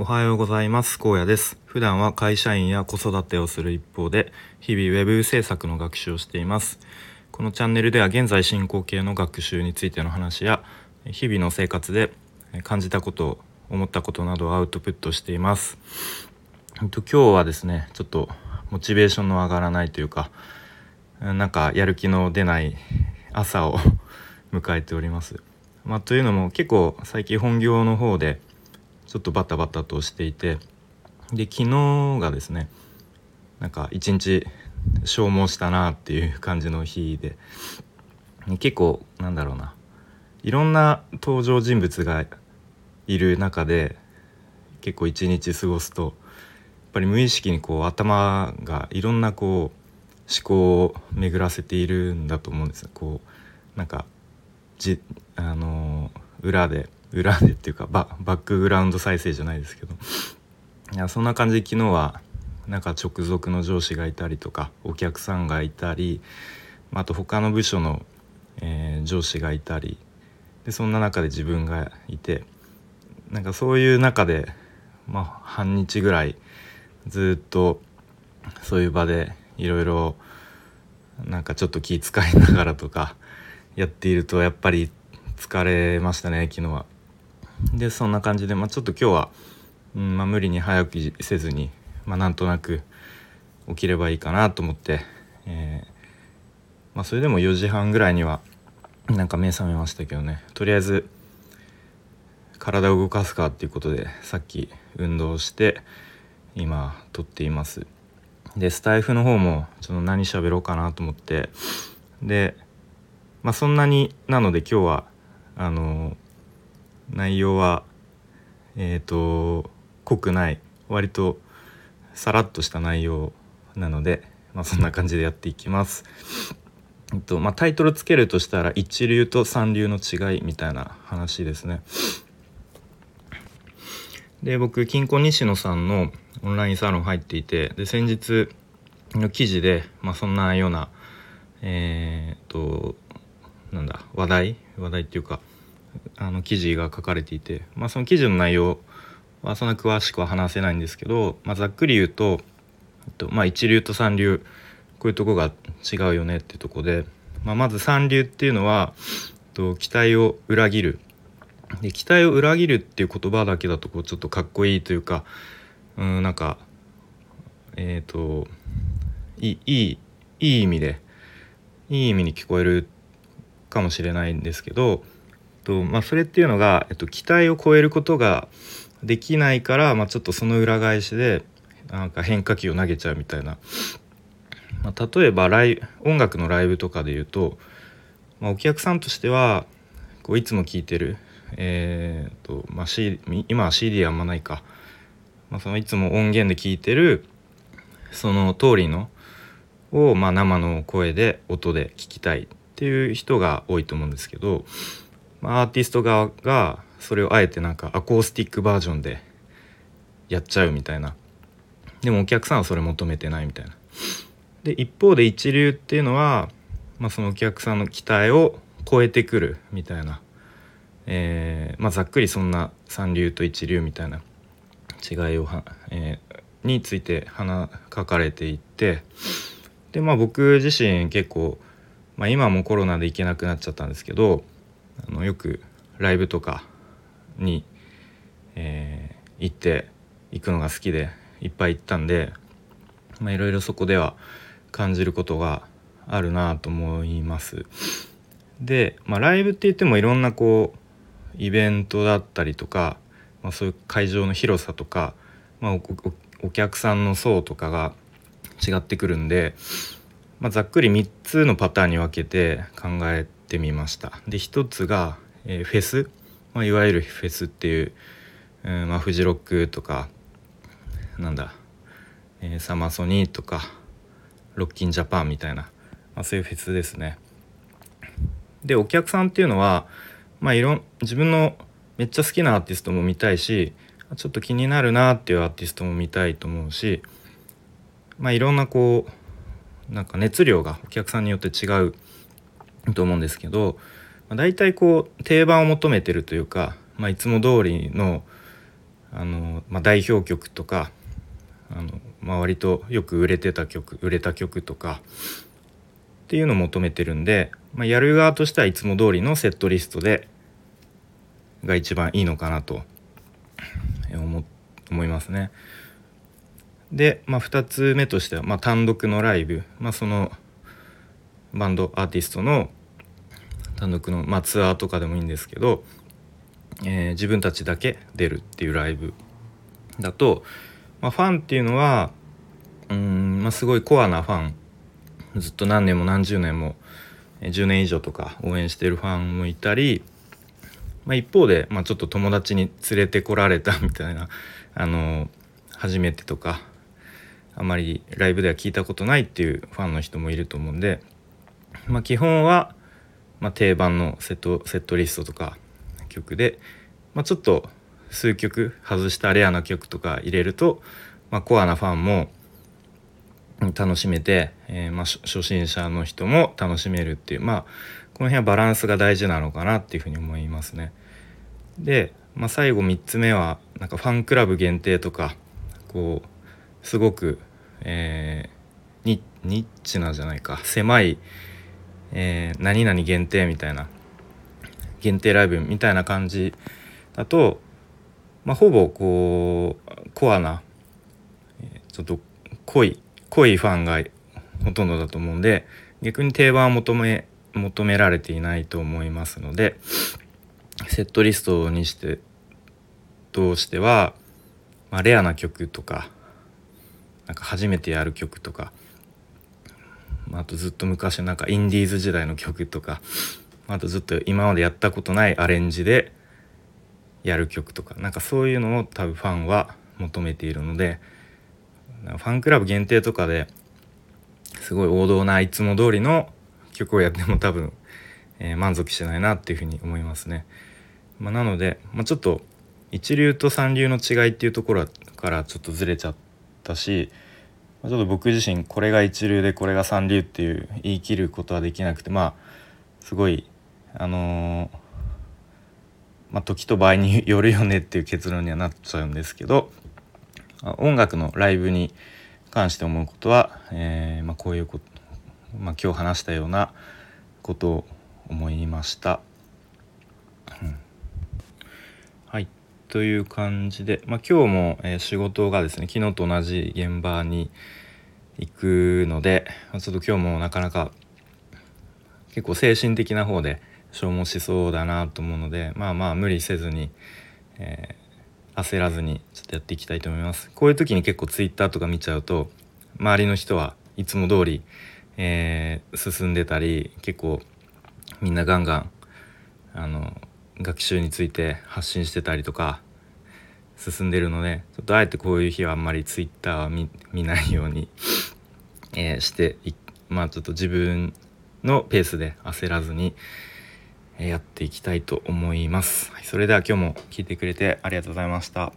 おはようございます。高野です。普段は会社員や子育てをする一方で日々ウェブ制作の学習をしています。このチャンネルでは現在進行形の学習についての話や日々の生活で感じたこと思ったことなどをアウトプットしています。今日はですねちょっとモチベーションの上がらないというかなんかやる気の出ない朝を 迎えております。まあ、というのも結構最近本業の方でちょっとバタバタとしていてで昨日がですねなんか一日消耗したなっていう感じの日で結構なんだろうないろんな登場人物がいる中で結構一日過ごすとやっぱり無意識にこう頭がいろんなこう思考を巡らせているんだと思うんですこうなんかじあの裏で裏でっていうかババックグラウンド再生じゃないですけどいやそんな感じで昨日はなんか直属の上司がいたりとかお客さんがいたりあと他の部署の、えー、上司がいたりでそんな中で自分がいてなんかそういう中で、まあ、半日ぐらいずっとそういう場でいろいろなんかちょっと気遣いながらとかやっているとやっぱり疲れましたね昨日は。でそんな感じで、まあ、ちょっと今日は、うんまあ、無理に早起きせずに、まあ、なんとなく起きればいいかなと思って、えー、まあ、それでも4時半ぐらいにはなんか目覚めましたけどね。とりあえず体を動かすかっていうことでさっき運動して今撮っています。でスタイフの方もちょっと何喋ろうかなと思って。でまあそんなになので今日はあの内容はえっ、ー、と濃くない割とさらっとした内容なので、まあ、そんな感じでやっていきます。えっとまあ、タイトルつけるとしたら一流と三流の違いみたいな話ですね。で僕金庫西野さんのオンラインサロン入っていてで先日の記事で、まあ、そんなようなえー、っとなんだ話題？話題っていうかあの記事が書かれていて、まあ、その記事の内容はそんな詳しくは話せないんですけど、まあ、ざっくり言うと、とまあ、一流と三流こういうとこが違うよねっていうとこで、まあ、まず三流っていうのはと期待を裏切る。で期待を裏切るっていう言葉だけだとこうちょっとかっこいいというかうんなんかえっ、ー、といいいい意味でいい意味に聞こえるかもしれないんですけどと、まあ、それっていうのが、えっと、期待を超えることができないから、まあ、ちょっとその裏返しでなんか変化球を投げちゃうみたいな、まあ、例えばライ音楽のライブとかで言うと、まあ、お客さんとしてはこういつも聴いてる、えーとまあ、C、今は CD あんまないか、まあ、そのいつも音源で聴いてるその通りのを、まあ、生の声で音で聞きたいっていう人が多いと思うんですけど、まあ、アーティスト側がそれをあえてなんかアコースティックバージョンでやっちゃうみたいな。でもお客さんはそれ求めてないみたいな。で一方で一流っていうのは、まあ、そのお客さんの期待を超えてくるみたいな、えーまあ、ざっくりそんな三流と一流みたいな。違いをは、えー、について話書かれていて。でまあ僕自身結構まあ、今もコロナで行けなくなっちゃったんですけどあのよくライブとかに、えー、行って行くのが好きでいっぱい行ったんでいろいろそこでは感じることがあるなと思います。で、まあ、ライブって言ってもいろんなこうイベントだったりとか、まあ、そういう会場の広さとか、まあ、お客さんの層とかが違ってくるんでまあ、ざっくり3つのパターンに分けて考えてみました。で1つが、えー、フェス、まあ、いわゆるフェスっていう、うんまあ、フジロックとかなんだ、えー、サマソニーとかロッキンジャパンみたいな、まあ、そういうフェスですね。でお客さんっていうのは、まあ、いろん自分のめっちゃ好きなアーティストも見たいしちょっと気になるなっていうアーティストも見たいと思うし、まあ、いろんなこうなんか熱量がお客さんによって違うと思うんですけど、まあ、大体こう定番を求めてるというか、まあ、いつも通りのあの、まあ、代表曲とかあの、まあ、割とよく売れてた曲売れた曲とかっていうのを求めてるんで、まあ、やる側としてはいつも通りのセットリストでが一番いいのかなと思思いますね。で、まあ、2つ目としては、まあ、単独のライブ、まあ、そのバンドアーティストの単独の、まあ、ツアーとかでもいいんですけど、えー、自分たちだけ出るっていうライブだと、まあ、ファンっていうのはうん、まあ、すごいコアなファン。ずっと何年も何十年も10年以上とか応援してるファンもいたり、まあ、一方で、まあ、ちょっと友達に連れてこられたみたいな あの初めてとかあまりライブでは聞いたことないっていうファンの人もいると思うんで、まあ、基本は、まあ、定番のセットセットリストとか曲で、まあ、ちょっと数曲外したレアな曲とか入れると、まあ、コアなファンも楽しめて、えー、まあ、初心者の人も楽しめるっていうまあこの辺はバランスが大事なのかなっていうふうに思いますね。で、まあ、最後3つ目はなんかファンクラブ限定とかこうすごく、えー、ニッチなじゃないか狭い、えー、何々限定みたいな限定ライブみたいな感じだと、まあ、ほぼこうコアなちょっと濃い濃いファンがほとんどだと思うんで逆に定番は求め求められていないと思いますのでセットリストにしてとしては、まあ、レアな曲とかなんか初めてやる曲とか、あとずっと昔なんかインディーズ時代の曲とかあとずっと今までやったことないアレンジでやる曲とかなんかそういうのを多分ファンは求めているのでファンクラブ限定とかですごい王道ないつも通りの曲をやっても多分、え、満足してないなっていうふうに思いますね。まあ、なので、まあ、ちょっと一流と三流の違いっていうところからちょっとずれちゃったし、ちょっと僕自身これが一流でこれが三流っていう言い切ることはできなくてまあすごいあのー、まあ、時と場合によるよねっていう結論にはなっちゃうんですけど音楽のライブに関して思うことは、えー、まあ、こういうこと、まあ、今日話したようなことを思いました。うん、はいという感じで、まあ、今日も、え、仕事がですね昨日と同じ現場に行くので、まちょっと今日もなかなか結構精神的な方で消耗しそうだなと思うのでまあまあ無理せずに、えー、焦らずにちょっとやっていきたいと思います。こういう時に結構 Twitter とか見ちゃうと周りの人はいつも通り、えー、進んでたり結構みんなガンガンあの学習について発信してたりとか進んでるのでちょっとあえてこういう日はあんまり Twitter は見ないように、えー、してまあちょっと自分のペースで焦らずにやっていきたいと思います。それでは今日も聞いてくれてありがとうございました。